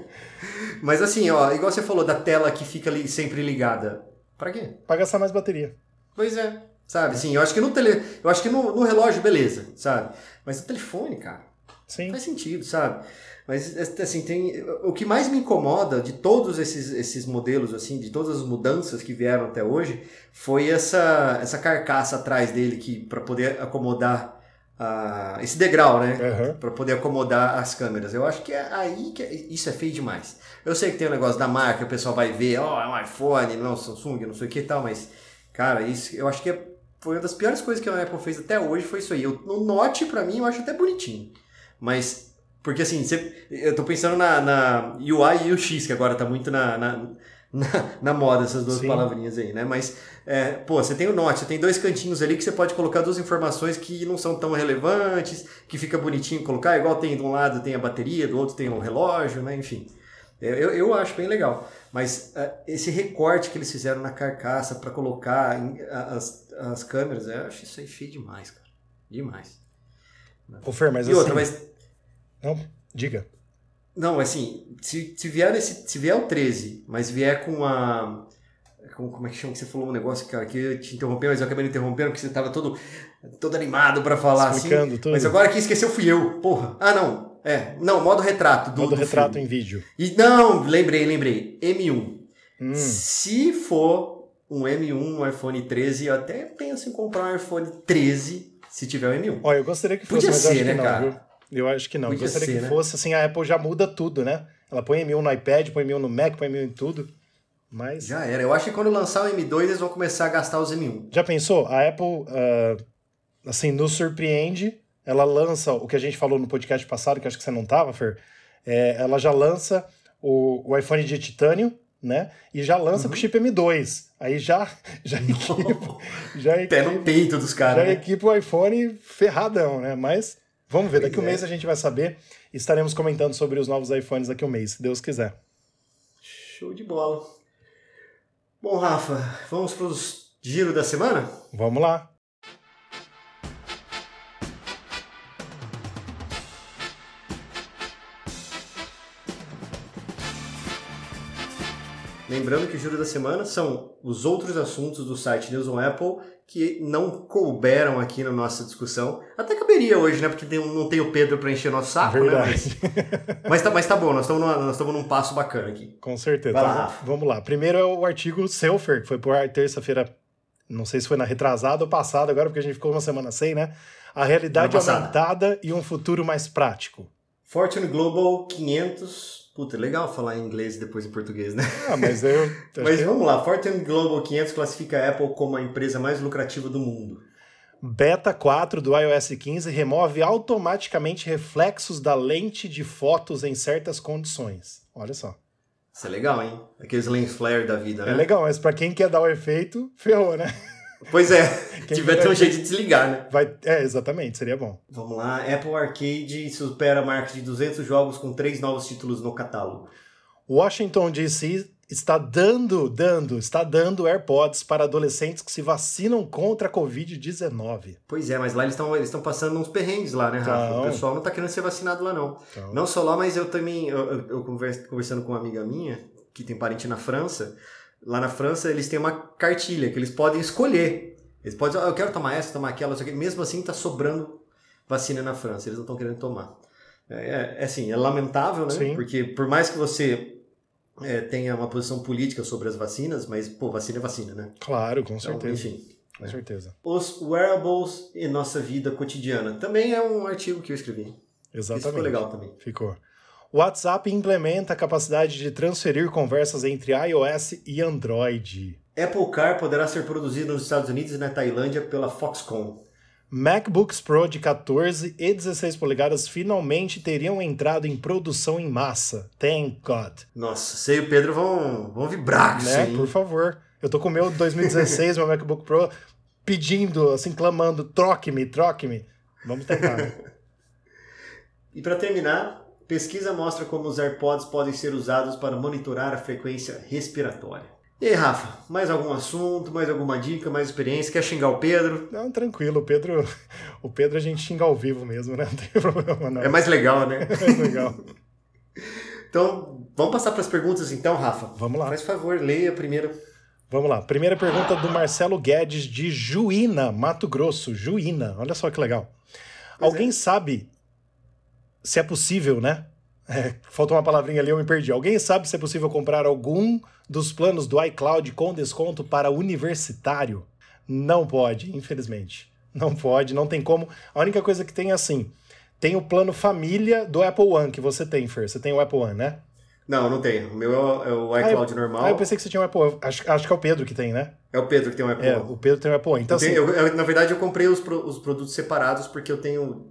Speaker 2: [laughs]
Speaker 1: Mas assim, ó, igual você falou da tela que fica ali sempre ligada. Para quê?
Speaker 2: Pra gastar mais bateria.
Speaker 1: Pois é. Sabe, sim, eu acho que no tele, eu acho que no, no relógio beleza, sabe? Mas no telefone, cara.
Speaker 2: Sim.
Speaker 1: Faz sentido, sabe? Mas assim, tem o que mais me incomoda de todos esses, esses modelos assim, de todas as mudanças que vieram até hoje, foi essa essa carcaça atrás dele que para poder acomodar uh, esse degrau, né?
Speaker 2: Uhum.
Speaker 1: Para poder acomodar as câmeras. Eu acho que é aí que é, isso é feio demais. Eu sei que tem o um negócio da marca, o pessoal vai ver, ó, oh, é um iPhone, não é Samsung, não sei o que e tal, mas, cara, isso eu acho que é, foi uma das piores coisas que a Apple fez até hoje, foi isso aí. Eu, no Note, para mim, eu acho até bonitinho. Mas, porque assim, você, eu tô pensando na, na UI e UX, que agora tá muito na, na na, na moda essas duas Sim. palavrinhas aí, né? Mas, é, pô, você tem o Note, você tem dois cantinhos ali que você pode colocar duas informações que não são tão relevantes, que fica bonitinho colocar, igual tem de um lado tem a bateria, do outro tem o relógio, né? Enfim. É, eu, eu acho bem legal. Mas uh, esse recorte que eles fizeram na carcaça para colocar em, as, as câmeras, eu acho isso aí feio demais, cara. Demais.
Speaker 2: Ô Fer, mas
Speaker 1: e
Speaker 2: assim...
Speaker 1: outra, mas...
Speaker 2: Não, diga.
Speaker 1: Não, assim, se, se vier esse, se vier o 13, mas vier com a. Com, como é que chama que você falou um negócio, cara, que eu te interrompi, mas eu acabei me interrompendo porque você tava todo, todo animado para falar assim. Explicando assim. Tudo. Mas agora quem esqueceu fui eu, porra. Ah, não. É, não, modo retrato. Do,
Speaker 2: modo
Speaker 1: do
Speaker 2: retrato
Speaker 1: filme.
Speaker 2: em vídeo.
Speaker 1: E, não, lembrei, lembrei. M1. Hum. Se for um M1, um iPhone 13, eu até penso em comprar um iPhone 13 se tiver o M1.
Speaker 2: Olha, eu gostaria que fosse,
Speaker 1: Podia
Speaker 2: mas
Speaker 1: ser, né,
Speaker 2: não,
Speaker 1: cara?
Speaker 2: Viu? Eu acho que não.
Speaker 1: Podia
Speaker 2: Gostaria
Speaker 1: ser,
Speaker 2: que
Speaker 1: né?
Speaker 2: fosse assim, a Apple já muda tudo, né? Ela põe M1 no iPad, põe M1 no Mac, põe M1 em tudo. Mas.
Speaker 1: Já era. Eu acho que quando lançar o M2, eles vão começar a gastar os M1.
Speaker 2: Já pensou? A Apple, uh, assim, nos surpreende. Ela lança o que a gente falou no podcast passado, que acho que você não tava, Fer. É, ela já lança o, o iPhone de titânio, né? E já lança uhum. com chip M2. Aí já, [laughs] já equipa. [laughs] Já equipa,
Speaker 1: Pé no peito dos caras.
Speaker 2: Já
Speaker 1: né?
Speaker 2: equipa o iPhone ferradão, né? Mas vamos ver, daqui
Speaker 1: Pois
Speaker 2: um
Speaker 1: é.
Speaker 2: mês a gente vai saber. Estaremos comentando sobre os novos iPhones daqui um mês, se Deus quiser.
Speaker 1: Show de bola. Bom, Rafa, vamos para os giro da semana?
Speaker 2: Vamos lá.
Speaker 1: Lembrando que o giro da semana são os outros assuntos do site News on Apple que não couberam aqui na nossa discussão. Até caberia hoje, né? Porque tem, não tem o Pedro para encher nosso saco, né? Mas,
Speaker 2: Verdade.
Speaker 1: mas, tá, mas tá bom, nós estamos nós estamos num passo bacana aqui.
Speaker 2: Com certeza.
Speaker 1: Vai lá,
Speaker 2: Então, vamos lá. Primeiro é o artigo Selfer, que foi por terça-feira não sei se foi na retrasada ou passada agora, porque a gente ficou uma semana sem, né? A realidade aumentada e um futuro mais prático.
Speaker 1: Fortune Global 500. Puta, é legal falar em inglês e depois em português, né?
Speaker 2: Ah, mas eu. [laughs]
Speaker 1: mas vamos lá. Fortune Global 500 classifica a Apple como a empresa mais lucrativa do mundo.
Speaker 2: Beta 4 do iOS 15 remove automaticamente reflexos da lente de fotos em certas condições. Olha só.
Speaker 1: Isso é legal, hein? Aqueles lens flare da vida, né?
Speaker 2: É legal, mas para quem quer dar o efeito, ferrou, né?
Speaker 1: Pois é, [laughs] quem tiver ter um jeito de desligar, né?
Speaker 2: Vai, é, exatamente, seria bom.
Speaker 1: Vamos lá, Apple Arcade supera a marca de 200 jogos com três novos títulos no catálogo.
Speaker 2: Washington DC está dando, dando, está dando AirPods para adolescentes que se vacinam contra a Covid-19.
Speaker 1: Pois é, mas lá eles estão eles passando uns perrengues lá, né, Rafa? Então... O pessoal não está querendo ser vacinado lá, não. Então... Não só lá, mas eu também, eu, eu, eu conversando com uma amiga minha, que tem parente na França, lá na França eles têm uma cartilha que eles podem escolher. Eles podem dizer, oh, eu quero tomar essa, tomar aquela, só que mesmo assim está sobrando vacina na França, eles não estão querendo tomar. É, é, assim, é lamentável, né? Sim. Porque por mais que você é, tenha uma posição política sobre as vacinas, mas, pô, vacina é vacina, né?
Speaker 2: Claro, com então, certeza. enfim. Com é. certeza.
Speaker 1: Os wearables em nossa vida cotidiana. Também é um artigo que eu escrevi.
Speaker 2: Exatamente. Isso
Speaker 1: ficou legal também.
Speaker 2: Ficou. O WhatsApp implementa a capacidade de transferir conversas entre iOS e Android.
Speaker 1: Apple Car poderá ser produzido nos Estados Unidos e na Tailândia pela Foxconn.
Speaker 2: MacBooks Pro de 14 e 16 polegadas finalmente teriam entrado em produção em massa. Thank God.
Speaker 1: Nossa, você e o Pedro vão, vão vibrar com
Speaker 2: né? isso aí. Por favor. Eu tô com o meu 2016, meu MacBook Pro, pedindo, assim, clamando, troque-me, troque-me. Vamos tentar. Né? [laughs]
Speaker 1: e para terminar, pesquisa mostra como os AirPods podem ser usados para monitorar a frequência respiratória. E aí, Rafa, mais algum assunto, mais alguma dica, mais experiência? Quer xingar o Pedro?
Speaker 2: Não, tranquilo, o Pedro, [laughs] o Pedro a gente xinga ao vivo mesmo, né? [laughs] Não tem problema não.
Speaker 1: É mais legal, né? [laughs]
Speaker 2: É mais legal.
Speaker 1: então, vamos passar para as perguntas então, Rafa?
Speaker 2: Vamos lá.
Speaker 1: Faz favor, leia primeiro.
Speaker 2: Vamos lá. Primeira pergunta do Marcelo Guedes de Juína, Mato Grosso. Juína, olha só que legal. Pois Alguém é. sabe se é possível, né? [laughs] É, faltou uma palavrinha ali, eu me perdi. Alguém sabe se é possível comprar algum dos planos do iCloud com desconto para universitário? Não pode, infelizmente. Não pode, não tem como. A única coisa que tem é assim: tem o plano família do Apple One que você tem, Fer. Você tem o Apple One, né?
Speaker 1: Não, não tem. O meu é o é iCloud
Speaker 2: ah,
Speaker 1: normal.
Speaker 2: Ah, eu pensei que você tinha um Apple One. Acho, acho que é o Pedro que tem, né?
Speaker 1: É o Pedro que tem um Apple
Speaker 2: é, One. O Pedro tem um Apple One. Então,
Speaker 1: eu tenho, assim... eu, eu, na verdade, eu comprei os, pro, os produtos separados porque eu tenho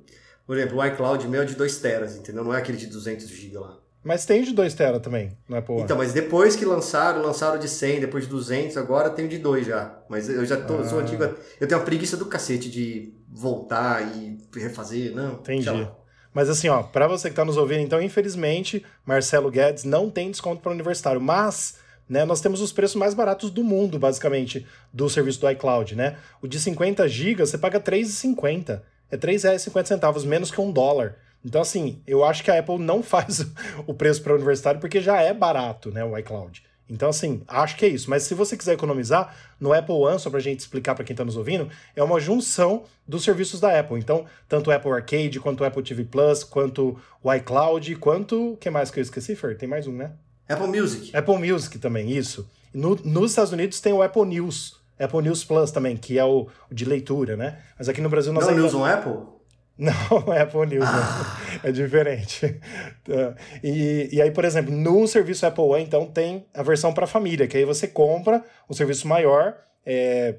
Speaker 1: por exemplo, o iCloud meu é de 2 teras, entendeu? Não é aquele de 200 GB lá.
Speaker 2: Mas tem de 2 tera também, não é
Speaker 1: Então, mas depois que lançaram, lançaram de 100, depois de 200, agora tem de 2 já. Mas eu já tô, ah. sou antigo, eu tenho a preguiça do cacete de voltar e refazer, não.
Speaker 2: Entendi. Mas assim, ó, para você que tá nos ouvindo, então, infelizmente, Marcelo Guedes não tem desconto para universitário, mas né, nós temos os preços mais baratos do mundo, basicamente, do serviço do iCloud, né? O de 50 GB você paga 3,50 é R$ 3,50 menos que um dólar. Então, assim, eu acho que a Apple não [laughs] faz o preço para o universitário porque já é barato, né, o iCloud. Então, assim, acho que é isso. Mas se você quiser economizar, no Apple One, só para a gente explicar para quem está nos ouvindo, é uma junção dos serviços da Apple. Então, tanto o Apple Arcade, quanto o Apple TV Plus, quanto o iCloud, quanto. O que mais que eu esqueci, Fer? Tem mais um, né?
Speaker 1: Apple Music.
Speaker 2: Apple Music também, isso. No, nos Estados Unidos tem o Apple News. Apple News Plus também, que é o, o de leitura, né? Mas aqui no Brasil nós
Speaker 1: não
Speaker 2: ainda...
Speaker 1: News on Apple?
Speaker 2: Não, [laughs] é Apple News, ah. é diferente. [laughs] Tá. E, e aí, por exemplo, no serviço Apple One, então, tem a versão para família, que aí você compra o um serviço maior, é,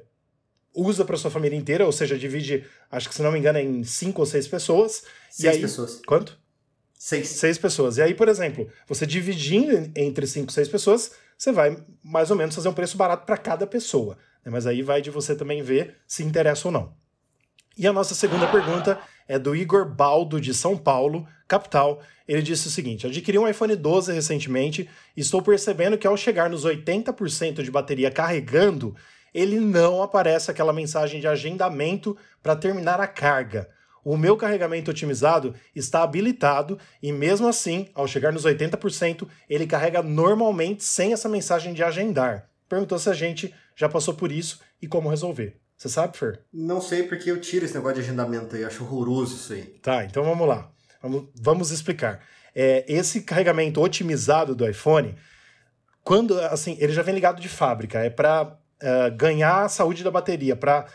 Speaker 2: usa para sua família inteira, ou seja, divide, acho que se não me engano, em cinco ou seis pessoas.
Speaker 1: Seis
Speaker 2: aí,
Speaker 1: pessoas.
Speaker 2: Quanto?
Speaker 1: Seis.
Speaker 2: Seis pessoas. E aí, por exemplo, você dividindo entre cinco, seis pessoas, você vai mais ou menos fazer um preço barato para cada pessoa. Né? Mas aí vai de você também ver se interessa ou não. E a nossa segunda pergunta é do Igor Baldo, de São Paulo, capital. Ele disse o seguinte: adquiri um iPhone 12 recentemente e estou percebendo que ao chegar nos 80% de bateria carregando, ele não aparece aquela mensagem de agendamento para terminar a carga. O meu carregamento otimizado está habilitado e, mesmo assim, ao chegar nos 80%, ele carrega normalmente sem essa mensagem de agendar. Perguntou se a gente já passou por isso e como resolver. Você sabe, Fer?
Speaker 1: Não sei, porque eu tiro esse negócio de agendamento aí, acho horroroso isso aí.
Speaker 2: Tá, então vamos lá. Vamos, vamos explicar. É, esse carregamento otimizado do iPhone, quando, assim, ele já vem ligado de fábrica, é para uh, ganhar a saúde da bateria, para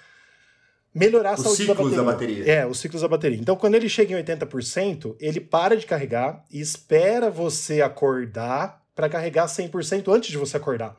Speaker 2: melhorar a
Speaker 1: Os
Speaker 2: saúde da bateria.
Speaker 1: ciclos da bateria.
Speaker 2: É, os ciclos da bateria. Então, quando ele chega em 80%, ele para de carregar e espera você acordar para carregar 100% antes de você acordar.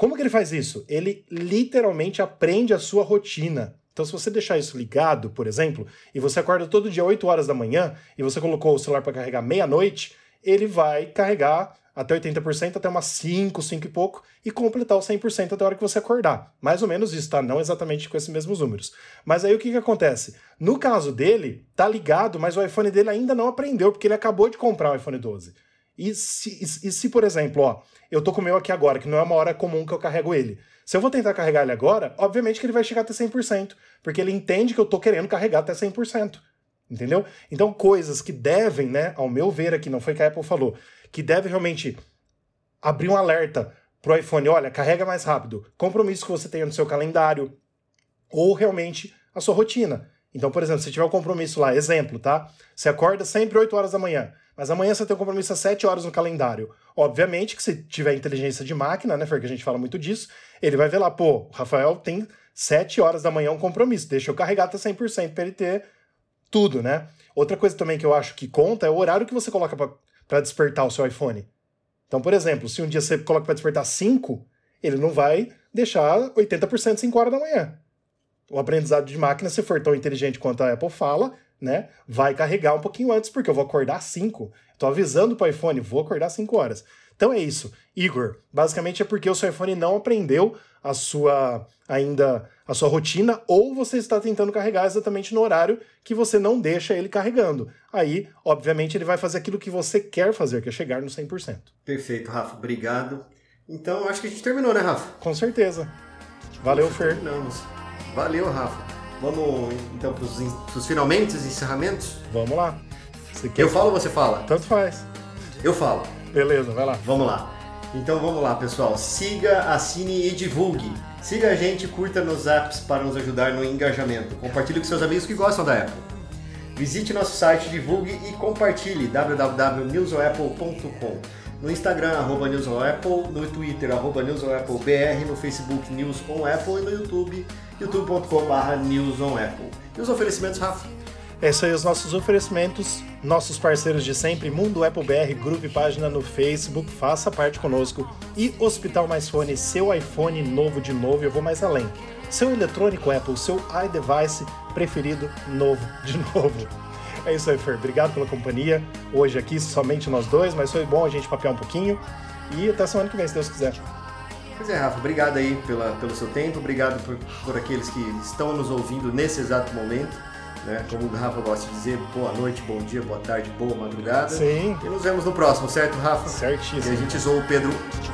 Speaker 2: Como que ele faz isso? Ele literalmente aprende a sua rotina. Então, se você deixar isso ligado, por exemplo, e você acorda todo dia 8 horas da manhã e você colocou o celular para carregar meia-noite, ele vai carregar até 80%, até umas 5, 5 e pouco, e completar o 100% até a hora que você acordar. Mais ou menos isso, tá? Não exatamente com esses mesmos números. Mas aí o que, que acontece? No caso dele, tá ligado, mas o iPhone dele ainda não aprendeu, porque ele acabou de comprar o iPhone 12. E se, e, e se por exemplo, ó, eu tô com o meu aqui agora, que não é uma hora comum que eu carrego ele. Se eu vou tentar carregar ele agora, obviamente que ele vai chegar até 100%, porque ele entende que eu tô querendo carregar até 100%. Entendeu? Então, coisas que devem, né, ao meu ver aqui, não foi que a Apple falou, que deve realmente abrir um alerta pro iPhone, olha, carrega mais rápido, compromisso que você tenha no seu calendário, ou realmente a sua rotina. Então, por exemplo, se tiver um compromisso lá, exemplo, tá? Você acorda sempre 8 horas da manhã, mas amanhã você tem um compromisso às 7 horas no calendário. Obviamente que se tiver inteligência de máquina, né, Fer, que a gente fala muito disso, ele vai ver lá, pô, o Rafael tem 7 horas da manhã um compromisso, deixa eu carregar até 100% para ele ter tudo, né? Outra coisa também que eu acho que conta é o horário que você coloca para despertar o seu iPhone. Então, por exemplo, se um dia você coloca para despertar 5, ele não vai deixar 80% 5 horas da manhã. O aprendizado de máquina, se for tão inteligente quanto a Apple fala, né, vai carregar um pouquinho antes, porque eu vou acordar 5. Estou avisando para o iPhone, vou acordar 5 horas. Então é isso. Igor, basicamente é porque o seu iPhone não aprendeu a sua ainda a sua rotina ou você está tentando carregar exatamente no horário que você não deixa ele carregando. Aí, obviamente, ele vai fazer aquilo que você quer fazer, que é chegar no 100%.
Speaker 1: Perfeito, Rafa. Obrigado. Então, acho que a gente terminou, né, Rafa?
Speaker 2: Com certeza. Valeu, Fer.
Speaker 1: Terminamos. Valeu, Rafa. Vamos então para os finalmente, os encerramentos?
Speaker 2: Vamos lá.
Speaker 1: Eu falo ou você fala?
Speaker 2: Tanto faz.
Speaker 1: Eu falo.
Speaker 2: Beleza, vai lá.
Speaker 1: Vamos lá. Então vamos lá, pessoal. Siga, assine e divulgue. Siga a gente, curta nos apps para nos ajudar no engajamento. Compartilhe com seus amigos que gostam da Apple. Visite nosso site, divulgue e compartilhe www.newsonapple.com. No Instagram, arroba newsonapple, no Twitter, arroba newsonappleBR, no Facebook, News on Apple e no YouTube, youtube.com.br newsonapple. E os oferecimentos, Rafa?
Speaker 2: Esses aí os nossos oferecimentos, nossos parceiros de sempre, Mundo Apple BR, grupo e página no Facebook, faça parte conosco. E Hospital Mais Fone, seu iPhone novo de novo, eu vou mais além. Seu eletrônico Apple, seu iDevice preferido novo de [laughs] novo. É isso aí, Fer. Obrigado pela companhia. Hoje aqui somente nós dois, mas foi bom a gente papear um pouquinho. E até semana que vem, se Deus quiser.
Speaker 1: Pois é, Rafa, obrigado aí pela, pelo seu tempo, obrigado por, por aqueles que estão nos ouvindo nesse exato momento. Né? Como o Rafa gosta de dizer, boa noite, bom dia, boa tarde, boa madrugada.
Speaker 2: Sim.
Speaker 1: E nos vemos no próximo, certo, Rafa?
Speaker 2: Certíssimo.
Speaker 1: E a gente zoou o Pedro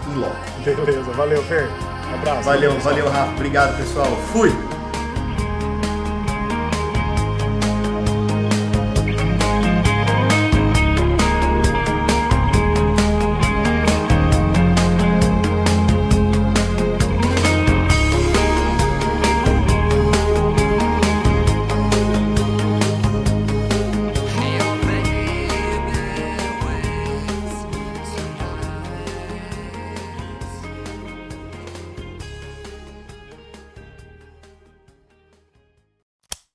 Speaker 1: em loco.
Speaker 2: Beleza, valeu, Fer. Um abraço.
Speaker 1: Valeu, valeu, Rafa. Obrigado, pessoal. Fui!